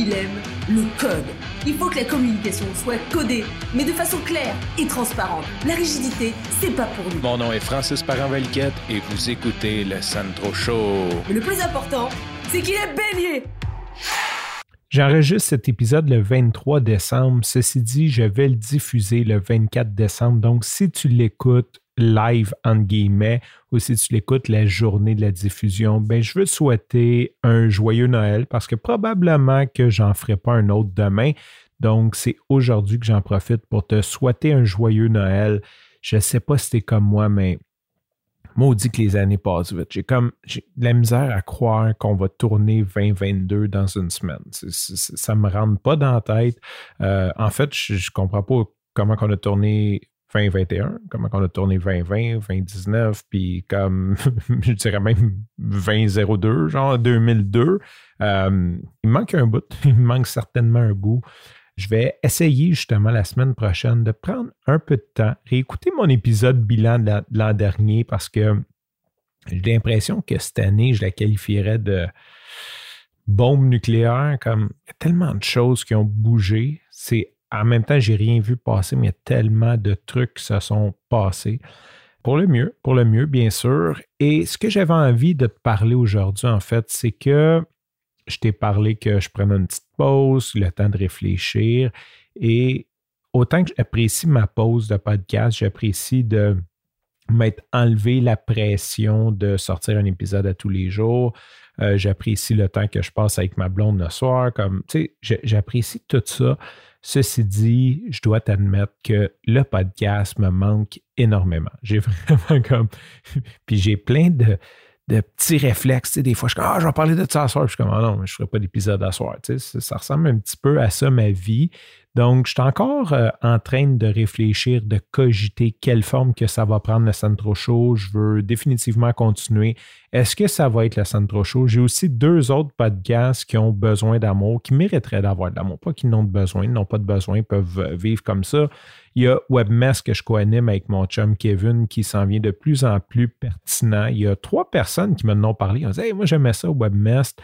il aime le code. Il faut que la communication soit codée, mais de façon claire et transparente. La rigidité, c'est pas pour nous. Mon nom est Francis parent et vous écoutez le Sandro Show. Mais le plus important, c'est qu'il est bélier. J'enregistre cet épisode le 23 décembre. Ceci dit, je vais le diffuser le 24 décembre. Donc, si tu l'écoutes live, entre guillemets, ou si tu l'écoutes la journée de la diffusion, ben, je veux te souhaiter un joyeux Noël parce que probablement que j'en ferai pas un autre demain. Donc, c'est aujourd'hui que j'en profite pour te souhaiter un joyeux Noël. Je ne sais pas si es comme moi, mais maudit que les années passent vite. J'ai comme j'ai de la misère à croire qu'on va tourner 2022 dans une semaine. ça ne me rentre pas dans la tête. Euh, en fait, je ne comprends pas comment on a tourné 2021, comment on a tourné 2020, 2019, puis comme, je dirais même 2002, genre 2002. Euh, il manque un bout, il manque certainement un bout. Je vais essayer justement la semaine prochaine de prendre un peu de temps, réécouter mon épisode bilan de l'an dernier parce que j'ai l'impression que cette année, je la qualifierais de bombe nucléaire, comme il y a tellement de choses qui ont bougé. C'est en même temps, j'ai rien vu passer, mais tellement de trucs se sont passés. Pour le mieux, pour le mieux, bien sûr. Et ce que j'avais envie de te parler aujourd'hui, en fait, c'est que je t'ai parlé que je prenais une petite pause, le temps de réfléchir. Et autant que j'apprécie ma pause de podcast, j'apprécie de m'être enlevé la pression de sortir un épisode à tous les jours. Euh, j'apprécie le temps que je passe avec ma blonde le soir. Comme, tu sais, j'apprécie tout ça. Ceci dit, je dois t'admettre que le podcast me manque énormément. J'ai vraiment comme. Puis j'ai plein de, petits réflexes. des fois, je suis comme, ah, je vais parler de ça à soir. Puis je suis comme, ah non, je ne ferai pas d'épisode à soir. ça ressemble un petit peu à ça, ma vie. Donc, je suis encore euh, en train de réfléchir, de cogiter quelle forme que ça va prendre le Centro Show. Je veux définitivement continuer. Est-ce que ça va être le Centro Show? J'ai aussi deux autres podcasts qui ont besoin d'amour, qui mériteraient d'avoir de l'amour. Pas qu'ils n'ont de besoin, ils n'ont pas de besoin, ils peuvent vivre comme ça. Il y a WebMess que je co-anime avec mon chum Kevin qui s'en vient de plus en plus pertinent. Il y a trois personnes qui m'en ont parlé. Ils ont dit hey, moi j'aimais ça WebMess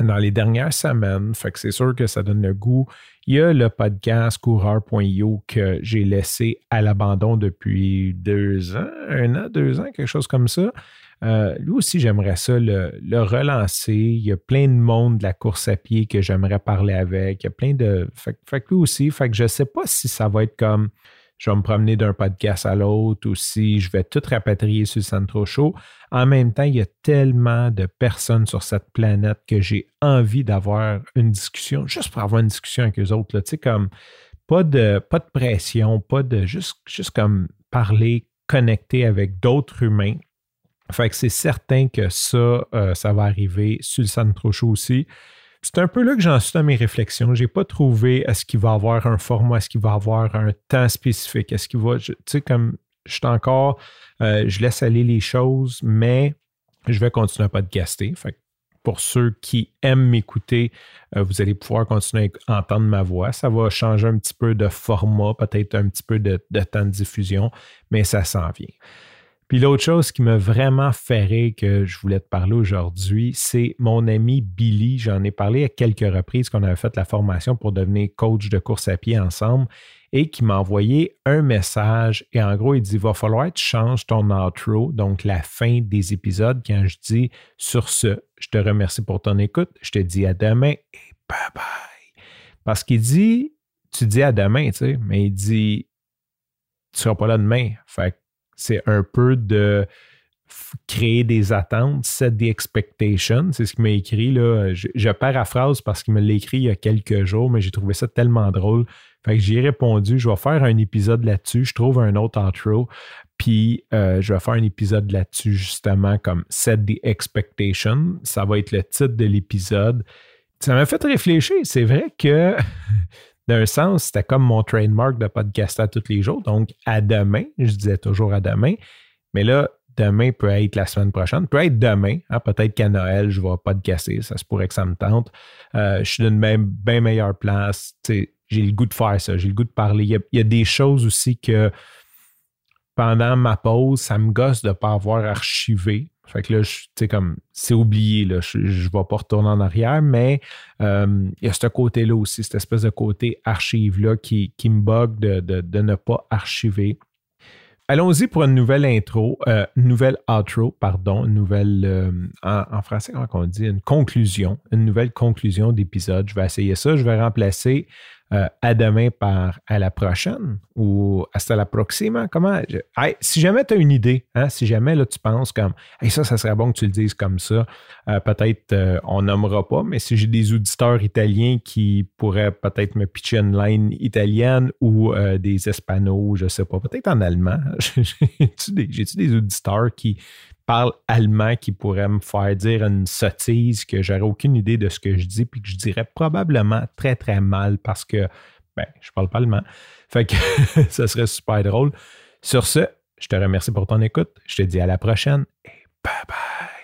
dans les dernières semaines. C'est sûr que ça donne le goût. Il y a le podcast coureur.io que j'ai laissé à l'abandon depuis deux ans, un an, deux ans, quelque chose comme ça. Euh, lui aussi, j'aimerais ça le, relancer. Il y a plein de monde de la course à pied que j'aimerais parler avec. Il y a plein de. Fait, fait que lui aussi, fait que je ne sais pas si ça va être comme je vais me promener d'un podcast à l'autre ou si je vais tout rapatrier sur le Centro Show. En même temps, il y a tellement de personnes sur cette planète que j'ai envie d'avoir une discussion, juste pour avoir une discussion avec eux autres. Tu sais, comme pas de, pas de pression, pas de juste, juste comme parler, connecter avec d'autres humains. Fait que c'est certain que ça, euh, ça va arriver sur le Centro Show aussi. C'est un peu là que j'en suis dans mes réflexions. Je n'ai pas trouvé est-ce qu'il va avoir un format, est-ce qu'il va avoir un temps spécifique, est-ce qu'il va. Tu sais, comme je suis encore, euh, je laisse aller les choses, mais je vais continuer à podcaster. Fait pour ceux qui aiment m'écouter, euh, vous allez pouvoir continuer à entendre ma voix. Ça va changer un petit peu de format, peut-être un petit peu de temps de diffusion, mais ça s'en vient. Puis l'autre chose qui m'a vraiment ferré que je voulais te parler aujourd'hui, c'est mon ami Billy. J'en ai parlé à quelques reprises qu'on avait fait la formation pour devenir coach de course à pied ensemble et qui m'a envoyé un message. Et en gros, il dit Va falloir que tu changes ton outro, donc la fin des épisodes, quand je dis sur ce, je te remercie pour ton écoute, je te dis à demain et bye bye. Parce qu'il dit Tu dis à demain, tu sais, mais il dit Tu seras pas là demain. Fait c'est un peu de créer des attentes, set the expectation. C'est ce qu'il m'a écrit. Là. Je, paraphrase parce qu'il me l'a écrit il y a quelques jours, mais j'ai trouvé ça tellement drôle. Fait que j'ai répondu, je vais faire un épisode là-dessus. Je trouve un autre outro. Puis euh, je vais faire un épisode là-dessus, justement, comme Set the Expectation. Ça va être le titre de l'épisode. Ça m'a fait réfléchir. C'est vrai que d'un sens, c'était comme mon trademark de podcaster tous les jours. Donc, à demain, je disais toujours à demain. Mais là, demain peut être la semaine prochaine, peut être demain. Hein, peut-être qu'à Noël, je vais podcaster. Ça se pourrait que ça me tente. Euh, je suis d'une même bien meilleure place. j'ai le goût de faire ça. J'ai le goût de parler. Il y, a, des choses aussi que pendant ma pause, ça me gosse de ne pas avoir archivé. Fait que là, tu comme, c'est oublié, là, je ne vais pas retourner en arrière, mais euh, il y a ce côté-là aussi, cette espèce de côté archive-là qui, qui me bug de, de, ne pas archiver. Allons-y pour une nouvelle intro, euh, nouvelle outro, pardon, une nouvelle, euh, en, français, comment on dit, une conclusion, une nouvelle conclusion d'épisode. Je vais essayer ça. Je vais remplacer euh, à demain par à la prochaine ou hasta la proxima? Comment? si jamais tu as une idée, hein, si jamais là, tu penses comme ça, ça serait bon que tu le dises comme ça, euh, peut-être euh, on nommera pas, mais si j'ai des auditeurs italiens qui pourraient peut-être me pitcher une line italienne ou des espagnols, je sais pas, peut-être en allemand. J'ai-tu des auditeurs qui parle allemand qui pourrait me faire dire une sottise que j'aurais aucune idée de ce que je dis, puis que je dirais probablement très, très mal parce que, ben, je parle pas allemand. Fait que ça serait super drôle. Sur ce, je te remercie pour ton écoute. Je te dis à la prochaine et bye bye.